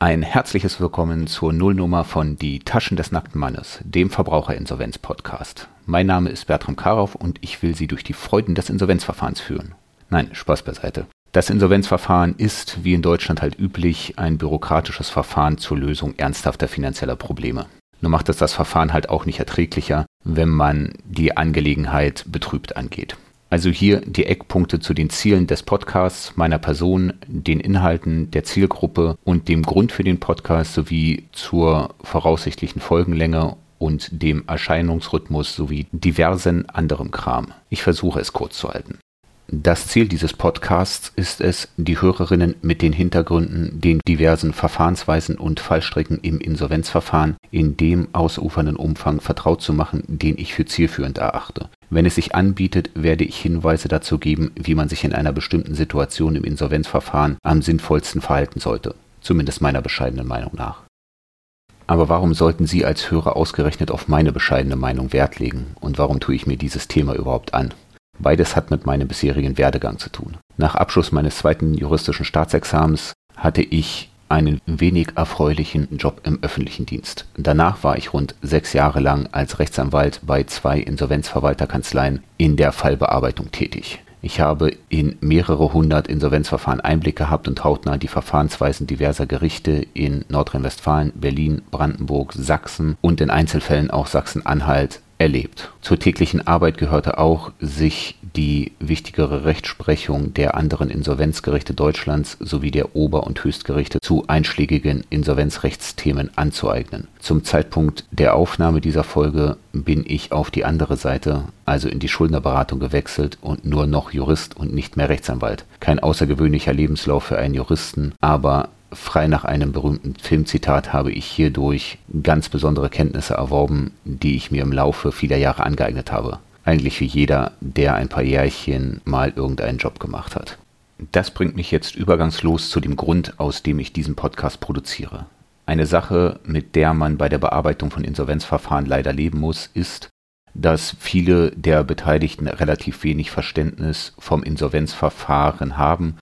Ein herzliches Willkommen zur Nullnummer von Die Taschen des nackten Mannes, dem Verbraucherinsolvenz-Podcast. Mein Name ist Bertram Karow und ich will Sie durch die Freuden des Insolvenzverfahrens führen. Nein, Spaß beiseite. Das Insolvenzverfahren ist, wie in Deutschland halt üblich, ein bürokratisches Verfahren zur Lösung ernsthafter finanzieller Probleme. Nur macht es das Verfahren halt auch nicht erträglicher, wenn man die Angelegenheit betrübt angeht. Also hier die Eckpunkte zu den Zielen des Podcasts, meiner Person, den Inhalten der Zielgruppe und dem Grund für den Podcast sowie zur voraussichtlichen Folgenlänge und dem Erscheinungsrhythmus sowie diversen anderem Kram. Ich versuche es kurz zu halten. Das Ziel dieses Podcasts ist es, die Hörerinnen mit den Hintergründen, den diversen Verfahrensweisen und Fallstricken im Insolvenzverfahren in dem ausufernden Umfang vertraut zu machen, den ich für zielführend erachte. Wenn es sich anbietet, werde ich Hinweise dazu geben, wie man sich in einer bestimmten Situation im Insolvenzverfahren am sinnvollsten verhalten sollte, zumindest meiner bescheidenen Meinung nach. Aber warum sollten Sie als Hörer ausgerechnet auf meine bescheidene Meinung Wert legen und warum tue ich mir dieses Thema überhaupt an? Beides hat mit meinem bisherigen Werdegang zu tun. Nach Abschluss meines zweiten juristischen Staatsexamens hatte ich einen wenig erfreulichen Job im öffentlichen Dienst. Danach war ich rund sechs Jahre lang als Rechtsanwalt bei zwei Insolvenzverwalterkanzleien in der Fallbearbeitung tätig. Ich habe in mehrere hundert Insolvenzverfahren Einblick gehabt und hautnah die Verfahrensweisen diverser Gerichte in Nordrhein-Westfalen, Berlin, Brandenburg, Sachsen und in Einzelfällen auch Sachsen-Anhalt erlebt. Zur täglichen Arbeit gehörte auch, sich die wichtigere Rechtsprechung der anderen Insolvenzgerichte Deutschlands sowie der Ober- und Höchstgerichte zu einschlägigen Insolvenzrechtsthemen anzueignen. Zum Zeitpunkt der Aufnahme dieser Folge bin ich auf die andere Seite, also in die Schuldnerberatung gewechselt und nur noch Jurist und nicht mehr Rechtsanwalt. Kein außergewöhnlicher Lebenslauf für einen Juristen, aber Frei nach einem berühmten Filmzitat habe ich hierdurch ganz besondere Kenntnisse erworben, die ich mir im Laufe vieler Jahre angeeignet habe. Eigentlich wie jeder, der ein paar Jährchen mal irgendeinen Job gemacht hat. Das bringt mich jetzt übergangslos zu dem Grund, aus dem ich diesen Podcast produziere. Eine Sache, mit der man bei der Bearbeitung von Insolvenzverfahren leider leben muss, ist, dass viele der Beteiligten relativ wenig Verständnis vom Insolvenzverfahren haben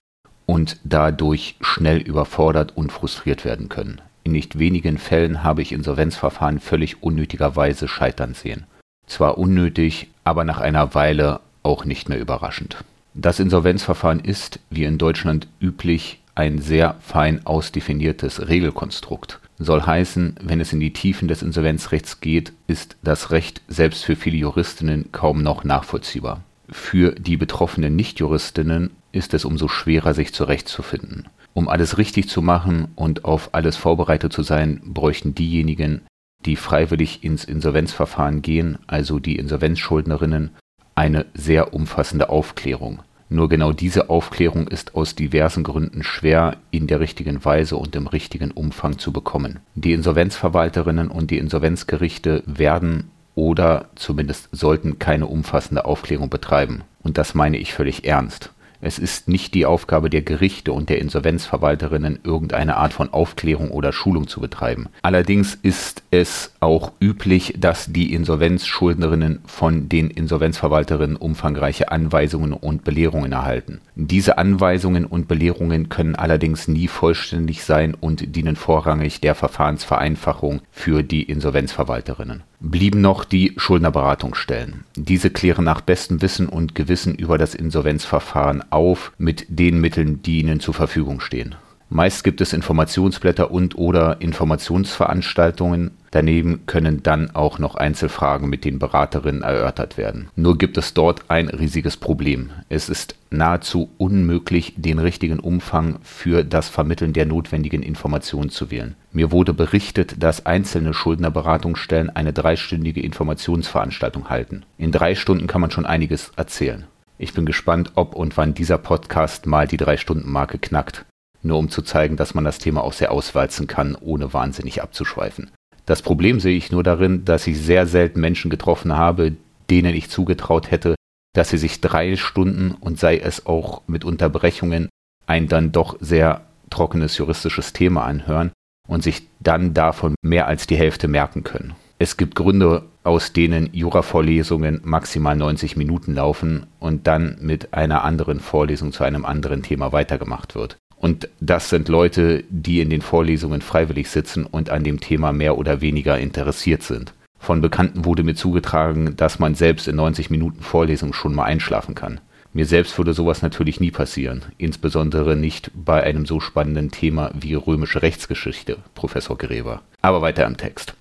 und dadurch schnell überfordert und frustriert werden können. In nicht wenigen Fällen habe ich Insolvenzverfahren völlig unnötigerweise scheitern sehen. Zwar unnötig, aber nach einer Weile auch nicht mehr überraschend. Das Insolvenzverfahren ist, wie in Deutschland üblich, ein sehr fein ausdefiniertes Regelkonstrukt. Soll heißen, wenn es in die Tiefen des Insolvenzrechts geht, ist das Recht selbst für viele Juristinnen kaum noch nachvollziehbar. Für die betroffenen Nichtjuristinnen ist es umso schwerer, sich zurechtzufinden. Um alles richtig zu machen und auf alles vorbereitet zu sein, bräuchten diejenigen, die freiwillig ins Insolvenzverfahren gehen, also die Insolvenzschuldnerinnen, eine sehr umfassende Aufklärung. Nur genau diese Aufklärung ist aus diversen Gründen schwer in der richtigen Weise und im richtigen Umfang zu bekommen. Die Insolvenzverwalterinnen und die Insolvenzgerichte werden oder zumindest sollten keine umfassende Aufklärung betreiben. Und das meine ich völlig ernst. Es ist nicht die Aufgabe der Gerichte und der Insolvenzverwalterinnen, irgendeine Art von Aufklärung oder Schulung zu betreiben. Allerdings ist es auch üblich, dass die Insolvenzschuldnerinnen von den Insolvenzverwalterinnen umfangreiche Anweisungen und Belehrungen erhalten. Diese Anweisungen und Belehrungen können allerdings nie vollständig sein und dienen vorrangig der Verfahrensvereinfachung für die Insolvenzverwalterinnen blieben noch die Schuldnerberatungsstellen. Diese klären nach bestem Wissen und Gewissen über das Insolvenzverfahren auf mit den Mitteln, die ihnen zur Verfügung stehen. Meist gibt es Informationsblätter und oder Informationsveranstaltungen. Daneben können dann auch noch Einzelfragen mit den Beraterinnen erörtert werden. Nur gibt es dort ein riesiges Problem. Es ist nahezu unmöglich, den richtigen Umfang für das Vermitteln der notwendigen Informationen zu wählen. Mir wurde berichtet, dass einzelne Schuldnerberatungsstellen eine dreistündige Informationsveranstaltung halten. In drei Stunden kann man schon einiges erzählen. Ich bin gespannt, ob und wann dieser Podcast mal die Drei-Stunden-Marke knackt nur um zu zeigen, dass man das Thema auch sehr auswalzen kann, ohne wahnsinnig abzuschweifen. Das Problem sehe ich nur darin, dass ich sehr selten Menschen getroffen habe, denen ich zugetraut hätte, dass sie sich drei Stunden und sei es auch mit Unterbrechungen ein dann doch sehr trockenes juristisches Thema anhören und sich dann davon mehr als die Hälfte merken können. Es gibt Gründe, aus denen Jura-Vorlesungen maximal 90 Minuten laufen und dann mit einer anderen Vorlesung zu einem anderen Thema weitergemacht wird. Und das sind Leute, die in den Vorlesungen freiwillig sitzen und an dem Thema mehr oder weniger interessiert sind. Von Bekannten wurde mir zugetragen, dass man selbst in 90 Minuten Vorlesung schon mal einschlafen kann. Mir selbst würde sowas natürlich nie passieren, insbesondere nicht bei einem so spannenden Thema wie römische Rechtsgeschichte, Professor Gräber. Aber weiter im Text.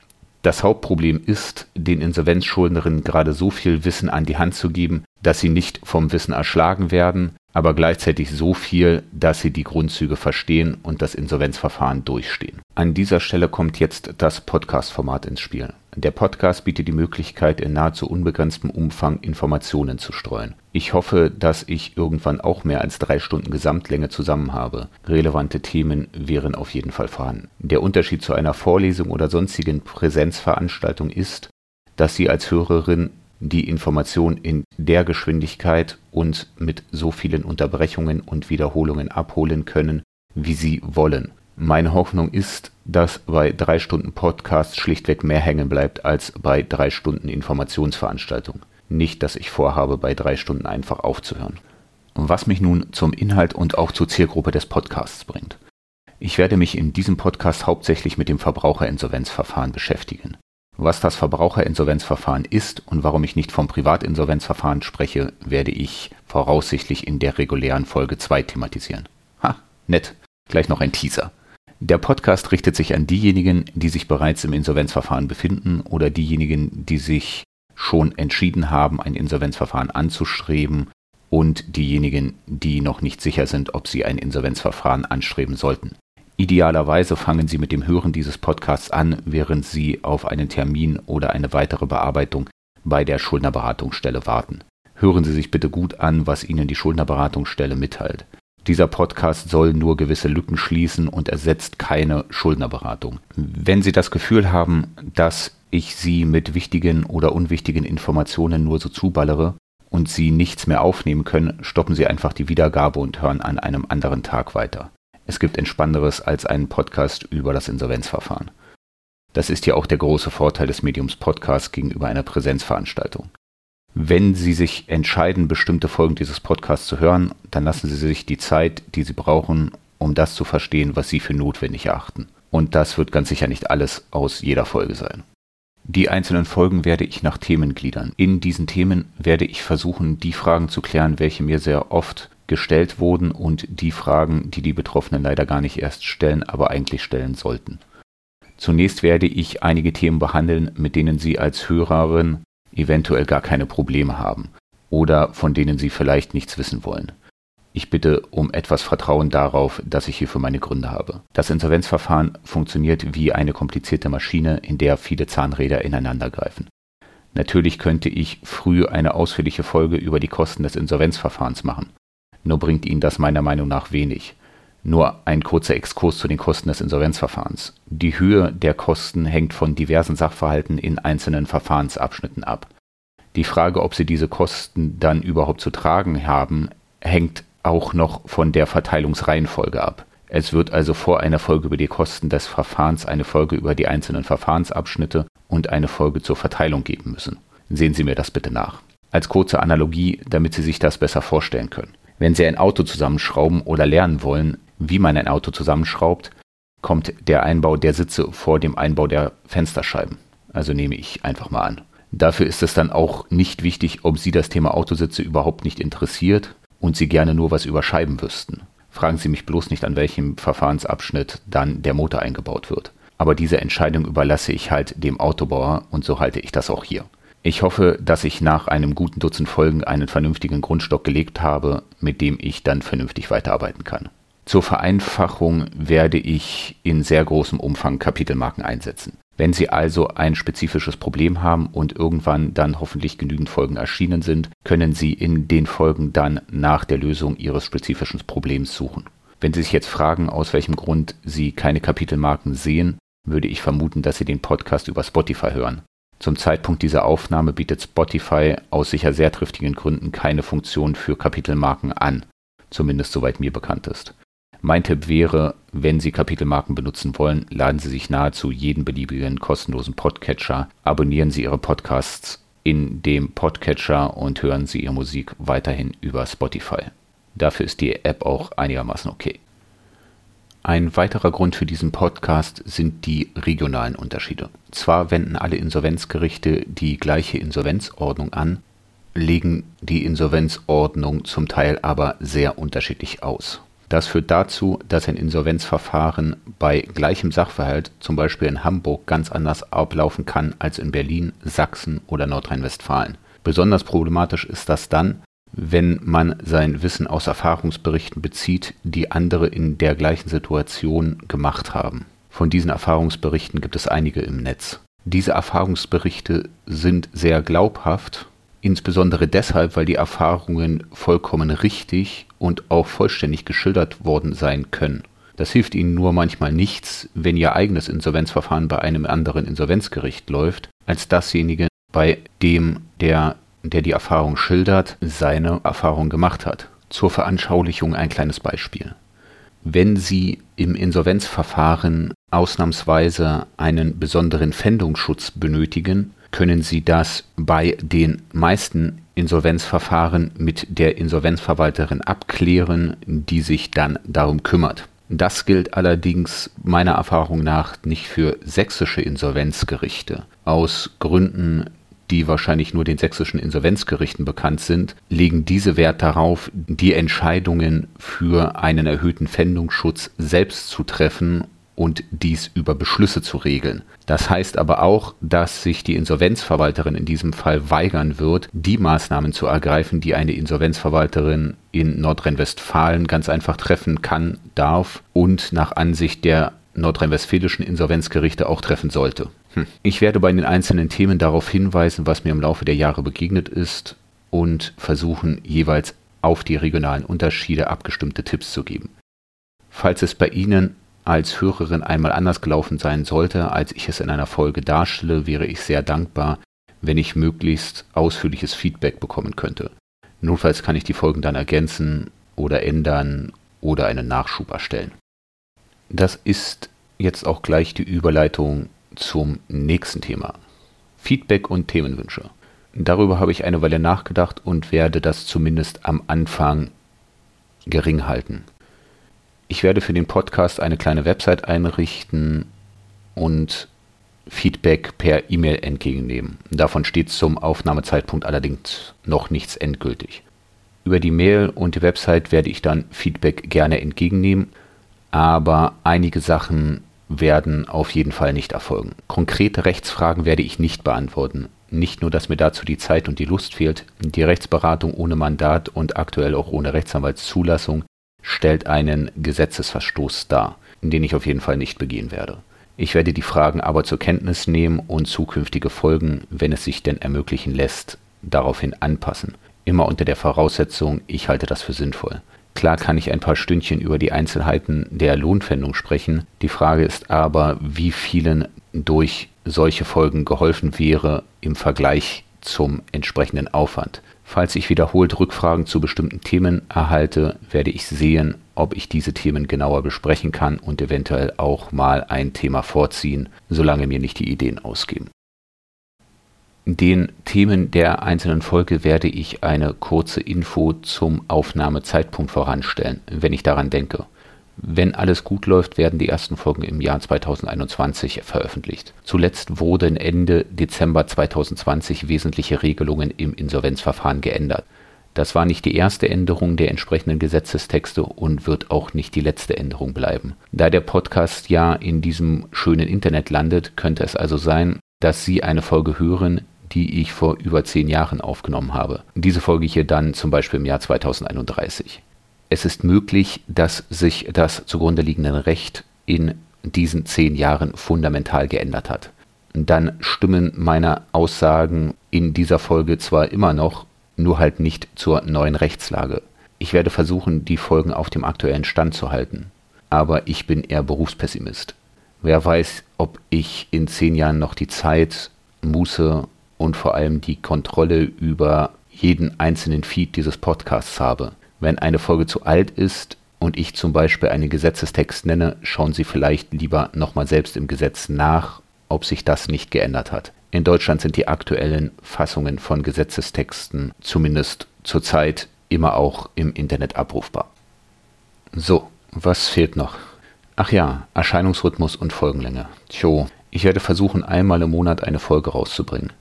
Das Hauptproblem ist, den Insolvenzschuldnerinnen gerade so viel Wissen an die Hand zu geben, dass sie nicht vom Wissen erschlagen werden, aber gleichzeitig so viel, dass sie die Grundzüge verstehen und das Insolvenzverfahren durchstehen. An dieser Stelle kommt jetzt das Podcast-Format ins Spiel. Der Podcast bietet die Möglichkeit, in nahezu unbegrenztem Umfang Informationen zu streuen. Ich hoffe, dass ich irgendwann auch mehr als drei Stunden Gesamtlänge zusammen habe. Relevante Themen wären auf jeden Fall vorhanden. Der Unterschied zu einer Vorlesung oder sonstigen Präsenzveranstaltung ist, dass Sie als Hörerin die Information in der Geschwindigkeit und mit so vielen Unterbrechungen und Wiederholungen abholen können, wie Sie wollen. Meine Hoffnung ist, dass bei drei Stunden Podcast schlichtweg mehr hängen bleibt als bei drei Stunden Informationsveranstaltung. Nicht, dass ich vorhabe, bei drei Stunden einfach aufzuhören. Was mich nun zum Inhalt und auch zur Zielgruppe des Podcasts bringt. Ich werde mich in diesem Podcast hauptsächlich mit dem Verbraucherinsolvenzverfahren beschäftigen. Was das Verbraucherinsolvenzverfahren ist und warum ich nicht vom Privatinsolvenzverfahren spreche, werde ich voraussichtlich in der regulären Folge 2 thematisieren. Ha, nett. Gleich noch ein Teaser. Der Podcast richtet sich an diejenigen, die sich bereits im Insolvenzverfahren befinden oder diejenigen, die sich schon entschieden haben, ein Insolvenzverfahren anzustreben und diejenigen, die noch nicht sicher sind, ob sie ein Insolvenzverfahren anstreben sollten. Idealerweise fangen Sie mit dem Hören dieses Podcasts an, während Sie auf einen Termin oder eine weitere Bearbeitung bei der Schuldnerberatungsstelle warten. Hören Sie sich bitte gut an, was Ihnen die Schuldnerberatungsstelle mitteilt. Dieser Podcast soll nur gewisse Lücken schließen und ersetzt keine Schuldnerberatung. Wenn Sie das Gefühl haben, dass ich Sie mit wichtigen oder unwichtigen Informationen nur so zuballere und Sie nichts mehr aufnehmen können, stoppen Sie einfach die Wiedergabe und hören an einem anderen Tag weiter. Es gibt Entspannenderes als einen Podcast über das Insolvenzverfahren. Das ist ja auch der große Vorteil des Mediums Podcast gegenüber einer Präsenzveranstaltung. Wenn Sie sich entscheiden, bestimmte Folgen dieses Podcasts zu hören, dann lassen Sie sich die Zeit, die Sie brauchen, um das zu verstehen, was Sie für notwendig erachten. Und das wird ganz sicher nicht alles aus jeder Folge sein. Die einzelnen Folgen werde ich nach Themen gliedern. In diesen Themen werde ich versuchen, die Fragen zu klären, welche mir sehr oft gestellt wurden und die Fragen, die die Betroffenen leider gar nicht erst stellen, aber eigentlich stellen sollten. Zunächst werde ich einige Themen behandeln, mit denen Sie als Hörerin eventuell gar keine Probleme haben oder von denen Sie vielleicht nichts wissen wollen. Ich bitte um etwas Vertrauen darauf, dass ich hierfür meine Gründe habe. Das Insolvenzverfahren funktioniert wie eine komplizierte Maschine, in der viele Zahnräder ineinandergreifen. Natürlich könnte ich früh eine ausführliche Folge über die Kosten des Insolvenzverfahrens machen. Nur bringt Ihnen das meiner Meinung nach wenig. Nur ein kurzer Exkurs zu den Kosten des Insolvenzverfahrens. Die Höhe der Kosten hängt von diversen Sachverhalten in einzelnen Verfahrensabschnitten ab. Die Frage, ob Sie diese Kosten dann überhaupt zu tragen haben, hängt auch noch von der Verteilungsreihenfolge ab. Es wird also vor einer Folge über die Kosten des Verfahrens eine Folge über die einzelnen Verfahrensabschnitte und eine Folge zur Verteilung geben müssen. Sehen Sie mir das bitte nach. Als kurze Analogie, damit Sie sich das besser vorstellen können. Wenn Sie ein Auto zusammenschrauben oder lernen wollen, wie man ein Auto zusammenschraubt, kommt der Einbau der Sitze vor dem Einbau der Fensterscheiben. Also nehme ich einfach mal an. Dafür ist es dann auch nicht wichtig, ob Sie das Thema Autositze überhaupt nicht interessiert und Sie gerne nur was über Scheiben wüssten. Fragen Sie mich bloß nicht, an welchem Verfahrensabschnitt dann der Motor eingebaut wird. Aber diese Entscheidung überlasse ich halt dem Autobauer und so halte ich das auch hier. Ich hoffe, dass ich nach einem guten Dutzend Folgen einen vernünftigen Grundstock gelegt habe, mit dem ich dann vernünftig weiterarbeiten kann. Zur Vereinfachung werde ich in sehr großem Umfang Kapitelmarken einsetzen. Wenn Sie also ein spezifisches Problem haben und irgendwann dann hoffentlich genügend Folgen erschienen sind, können Sie in den Folgen dann nach der Lösung Ihres spezifischen Problems suchen. Wenn Sie sich jetzt fragen, aus welchem Grund Sie keine Kapitelmarken sehen, würde ich vermuten, dass Sie den Podcast über Spotify hören. Zum Zeitpunkt dieser Aufnahme bietet Spotify aus sicher sehr triftigen Gründen keine Funktion für Kapitelmarken an, zumindest soweit mir bekannt ist. Mein Tipp wäre, wenn Sie Kapitelmarken benutzen wollen, laden Sie sich nahezu jeden beliebigen kostenlosen Podcatcher, abonnieren Sie Ihre Podcasts in dem Podcatcher und hören Sie Ihre Musik weiterhin über Spotify. Dafür ist die App auch einigermaßen okay. Ein weiterer Grund für diesen Podcast sind die regionalen Unterschiede. Zwar wenden alle Insolvenzgerichte die gleiche Insolvenzordnung an, legen die Insolvenzordnung zum Teil aber sehr unterschiedlich aus. Das führt dazu, dass ein Insolvenzverfahren bei gleichem Sachverhalt zum Beispiel in Hamburg ganz anders ablaufen kann als in Berlin, Sachsen oder Nordrhein-Westfalen. Besonders problematisch ist das dann, wenn man sein Wissen aus Erfahrungsberichten bezieht, die andere in der gleichen Situation gemacht haben. Von diesen Erfahrungsberichten gibt es einige im Netz. Diese Erfahrungsberichte sind sehr glaubhaft, insbesondere deshalb, weil die Erfahrungen vollkommen richtig und auch vollständig geschildert worden sein können. Das hilft Ihnen nur manchmal nichts, wenn Ihr eigenes Insolvenzverfahren bei einem anderen Insolvenzgericht läuft, als dasjenige, bei dem der der die Erfahrung schildert, seine Erfahrung gemacht hat. Zur Veranschaulichung ein kleines Beispiel. Wenn Sie im Insolvenzverfahren ausnahmsweise einen besonderen Pfändungsschutz benötigen, können Sie das bei den meisten Insolvenzverfahren mit der Insolvenzverwalterin abklären, die sich dann darum kümmert. Das gilt allerdings meiner Erfahrung nach nicht für sächsische Insolvenzgerichte. Aus Gründen die wahrscheinlich nur den sächsischen Insolvenzgerichten bekannt sind, legen diese Wert darauf, die Entscheidungen für einen erhöhten Pfändungsschutz selbst zu treffen und dies über Beschlüsse zu regeln. Das heißt aber auch, dass sich die Insolvenzverwalterin in diesem Fall weigern wird, die Maßnahmen zu ergreifen, die eine Insolvenzverwalterin in Nordrhein-Westfalen ganz einfach treffen kann, darf und nach Ansicht der nordrhein-westfälischen Insolvenzgerichte auch treffen sollte. Hm. Ich werde bei den einzelnen Themen darauf hinweisen, was mir im Laufe der Jahre begegnet ist und versuchen jeweils auf die regionalen Unterschiede abgestimmte Tipps zu geben. Falls es bei Ihnen als Hörerin einmal anders gelaufen sein sollte, als ich es in einer Folge darstelle, wäre ich sehr dankbar, wenn ich möglichst ausführliches Feedback bekommen könnte. Notfalls kann ich die Folgen dann ergänzen oder ändern oder einen Nachschub erstellen. Das ist jetzt auch gleich die Überleitung zum nächsten Thema. Feedback und Themenwünsche. Darüber habe ich eine Weile nachgedacht und werde das zumindest am Anfang gering halten. Ich werde für den Podcast eine kleine Website einrichten und Feedback per E-Mail entgegennehmen. Davon steht zum Aufnahmezeitpunkt allerdings noch nichts endgültig. Über die Mail und die Website werde ich dann Feedback gerne entgegennehmen aber einige Sachen werden auf jeden Fall nicht erfolgen. Konkrete Rechtsfragen werde ich nicht beantworten. Nicht nur, dass mir dazu die Zeit und die Lust fehlt, die Rechtsberatung ohne Mandat und aktuell auch ohne Rechtsanwaltszulassung stellt einen Gesetzesverstoß dar, den ich auf jeden Fall nicht begehen werde. Ich werde die Fragen aber zur Kenntnis nehmen und zukünftige Folgen, wenn es sich denn ermöglichen lässt, daraufhin anpassen. Immer unter der Voraussetzung, ich halte das für sinnvoll. Klar kann ich ein paar Stündchen über die Einzelheiten der Lohnpfändung sprechen. Die Frage ist aber, wie vielen durch solche Folgen geholfen wäre im Vergleich zum entsprechenden Aufwand. Falls ich wiederholt Rückfragen zu bestimmten Themen erhalte, werde ich sehen, ob ich diese Themen genauer besprechen kann und eventuell auch mal ein Thema vorziehen, solange mir nicht die Ideen ausgehen. Den Themen der einzelnen Folge werde ich eine kurze Info zum Aufnahmezeitpunkt voranstellen, wenn ich daran denke. Wenn alles gut läuft, werden die ersten Folgen im Jahr 2021 veröffentlicht. Zuletzt wurden Ende Dezember 2020 wesentliche Regelungen im Insolvenzverfahren geändert. Das war nicht die erste Änderung der entsprechenden Gesetzestexte und wird auch nicht die letzte Änderung bleiben. Da der Podcast ja in diesem schönen Internet landet, könnte es also sein, dass Sie eine Folge hören, die ich vor über zehn Jahren aufgenommen habe. Diese folge hier dann zum Beispiel im Jahr 2031. Es ist möglich, dass sich das zugrunde liegende Recht in diesen zehn Jahren fundamental geändert hat. Dann stimmen meine Aussagen in dieser Folge zwar immer noch, nur halt nicht zur neuen Rechtslage. Ich werde versuchen, die Folgen auf dem aktuellen Stand zu halten. Aber ich bin eher Berufspessimist. Wer weiß, ob ich in zehn Jahren noch die Zeit, Muße und vor allem die Kontrolle über jeden einzelnen Feed dieses Podcasts habe. Wenn eine Folge zu alt ist und ich zum Beispiel einen Gesetzestext nenne, schauen Sie vielleicht lieber nochmal selbst im Gesetz nach, ob sich das nicht geändert hat. In Deutschland sind die aktuellen Fassungen von Gesetzestexten zumindest zurzeit immer auch im Internet abrufbar. So, was fehlt noch? Ach ja, Erscheinungsrhythmus und Folgenlänge. Tjo, ich werde versuchen, einmal im Monat eine Folge rauszubringen.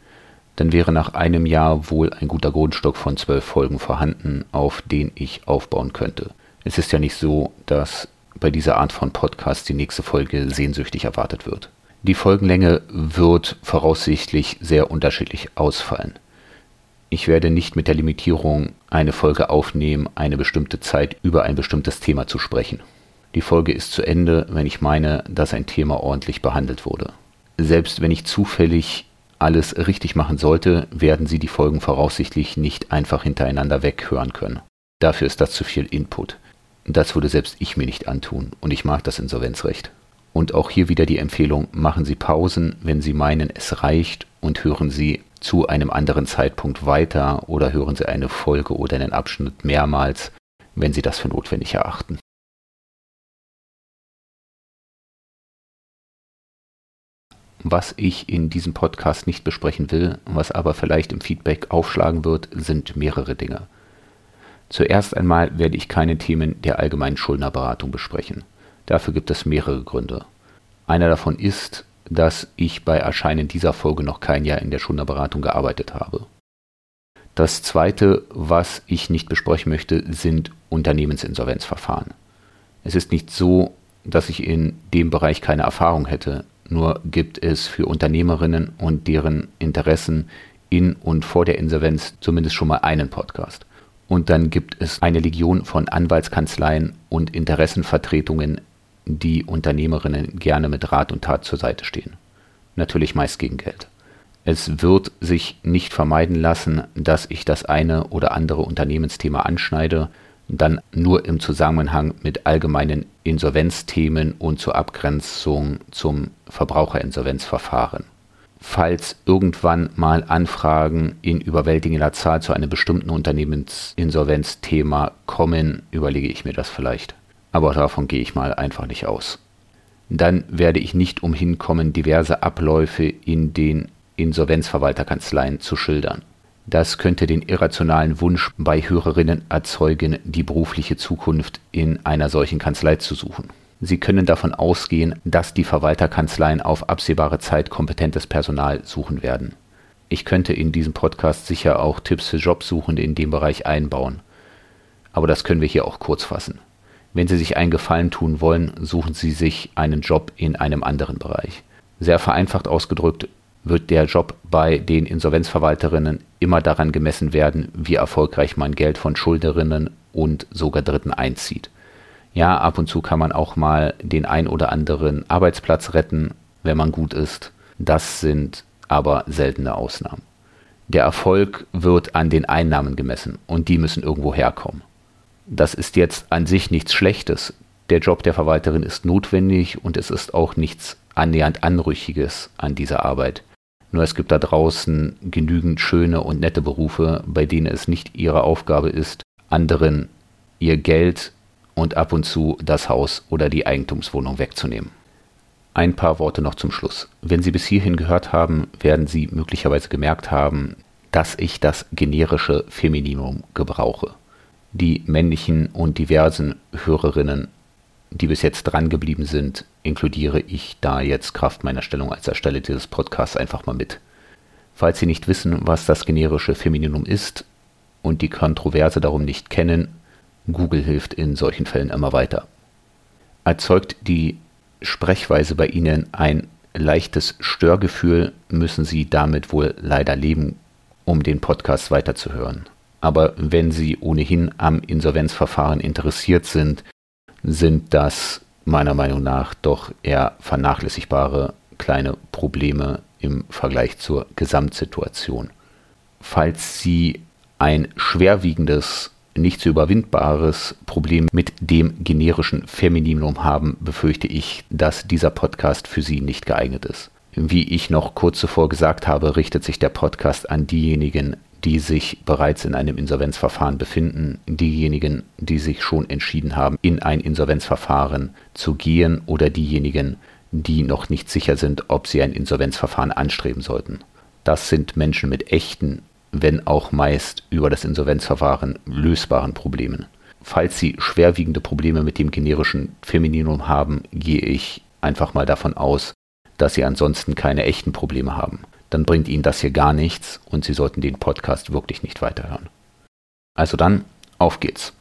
Dann wäre nach einem Jahr wohl ein guter Grundstock von zwölf Folgen vorhanden, auf den ich aufbauen könnte. Es ist ja nicht so, dass bei dieser Art von Podcast die nächste Folge sehnsüchtig erwartet wird. Die Folgenlänge wird voraussichtlich sehr unterschiedlich ausfallen. Ich werde nicht mit der Limitierung eine Folge aufnehmen, eine bestimmte Zeit über ein bestimmtes Thema zu sprechen. Die Folge ist zu Ende, wenn ich meine, dass ein Thema ordentlich behandelt wurde. Selbst wenn ich zufällig alles richtig machen sollte, werden Sie die Folgen voraussichtlich nicht einfach hintereinander weghören können. Dafür ist das zu viel Input. Das würde selbst ich mir nicht antun und ich mag das Insolvenzrecht. Und auch hier wieder die Empfehlung, machen Sie Pausen, wenn Sie meinen, es reicht und hören Sie zu einem anderen Zeitpunkt weiter oder hören Sie eine Folge oder einen Abschnitt mehrmals, wenn Sie das für notwendig erachten. Was ich in diesem Podcast nicht besprechen will, was aber vielleicht im Feedback aufschlagen wird, sind mehrere Dinge. Zuerst einmal werde ich keine Themen der allgemeinen Schuldnerberatung besprechen. Dafür gibt es mehrere Gründe. Einer davon ist, dass ich bei Erscheinen dieser Folge noch kein Jahr in der Schuldnerberatung gearbeitet habe. Das zweite, was ich nicht besprechen möchte, sind Unternehmensinsolvenzverfahren. Es ist nicht so, dass ich in dem Bereich keine Erfahrung hätte, nur gibt es für Unternehmerinnen und deren Interessen in und vor der Insolvenz zumindest schon mal einen Podcast. Und dann gibt es eine Legion von Anwaltskanzleien und Interessenvertretungen, die Unternehmerinnen gerne mit Rat und Tat zur Seite stehen. Natürlich meist gegen Geld. Es wird sich nicht vermeiden lassen, dass ich das eine oder andere Unternehmensthema anschneide, dann nur im Zusammenhang mit allgemeinen Insolvenzthemen und zur Abgrenzung zum Verbraucherinsolvenzverfahren falls irgendwann mal Anfragen in überwältigender Zahl zu einem bestimmten Unternehmensinsolvenzthema kommen, überlege ich mir das vielleicht. Aber davon gehe ich mal einfach nicht aus. Dann werde ich nicht umhin kommen, diverse Abläufe in den Insolvenzverwalterkanzleien zu schildern. Das könnte den irrationalen Wunsch bei Hörerinnen erzeugen, die berufliche Zukunft in einer solchen Kanzlei zu suchen. Sie können davon ausgehen, dass die Verwalterkanzleien auf absehbare Zeit kompetentes Personal suchen werden. Ich könnte in diesem Podcast sicher auch Tipps für Jobsuchende in dem Bereich einbauen. Aber das können wir hier auch kurz fassen. Wenn Sie sich einen Gefallen tun wollen, suchen Sie sich einen Job in einem anderen Bereich. Sehr vereinfacht ausgedrückt wird der Job bei den Insolvenzverwalterinnen immer daran gemessen werden, wie erfolgreich man Geld von Schuldnerinnen und sogar Dritten einzieht. Ja, ab und zu kann man auch mal den ein oder anderen Arbeitsplatz retten, wenn man gut ist. Das sind aber seltene Ausnahmen. Der Erfolg wird an den Einnahmen gemessen und die müssen irgendwo herkommen. Das ist jetzt an sich nichts Schlechtes. Der Job der Verwalterin ist notwendig und es ist auch nichts annähernd Anrüchiges an dieser Arbeit. Nur es gibt da draußen genügend schöne und nette Berufe, bei denen es nicht ihre Aufgabe ist, anderen ihr Geld und ab und zu das Haus oder die Eigentumswohnung wegzunehmen. Ein paar Worte noch zum Schluss. Wenn Sie bis hierhin gehört haben, werden Sie möglicherweise gemerkt haben, dass ich das generische Femininum gebrauche. Die männlichen und diversen Hörerinnen, die bis jetzt dran geblieben sind, inkludiere ich da jetzt Kraft meiner Stellung als Ersteller dieses Podcasts einfach mal mit. Falls Sie nicht wissen, was das generische Femininum ist und die Kontroverse darum nicht kennen, Google hilft in solchen Fällen immer weiter. Erzeugt die Sprechweise bei Ihnen ein leichtes Störgefühl, müssen Sie damit wohl leider leben, um den Podcast weiterzuhören. Aber wenn Sie ohnehin am Insolvenzverfahren interessiert sind, sind das meiner Meinung nach doch eher vernachlässigbare kleine Probleme im Vergleich zur Gesamtsituation. Falls Sie ein schwerwiegendes nicht zu überwindbares Problem mit dem generischen Femininum haben, befürchte ich, dass dieser Podcast für Sie nicht geeignet ist. Wie ich noch kurz zuvor gesagt habe, richtet sich der Podcast an diejenigen, die sich bereits in einem Insolvenzverfahren befinden, diejenigen, die sich schon entschieden haben, in ein Insolvenzverfahren zu gehen oder diejenigen, die noch nicht sicher sind, ob sie ein Insolvenzverfahren anstreben sollten. Das sind Menschen mit echten wenn auch meist über das Insolvenzverfahren lösbaren Problemen. falls Sie schwerwiegende Probleme mit dem generischen Femininum haben, gehe ich einfach mal davon aus, dass Sie ansonsten keine echten Probleme haben. Dann bringt Ihnen das hier gar nichts und Sie sollten den Podcast wirklich nicht weiterhören. Also dann, auf geht's.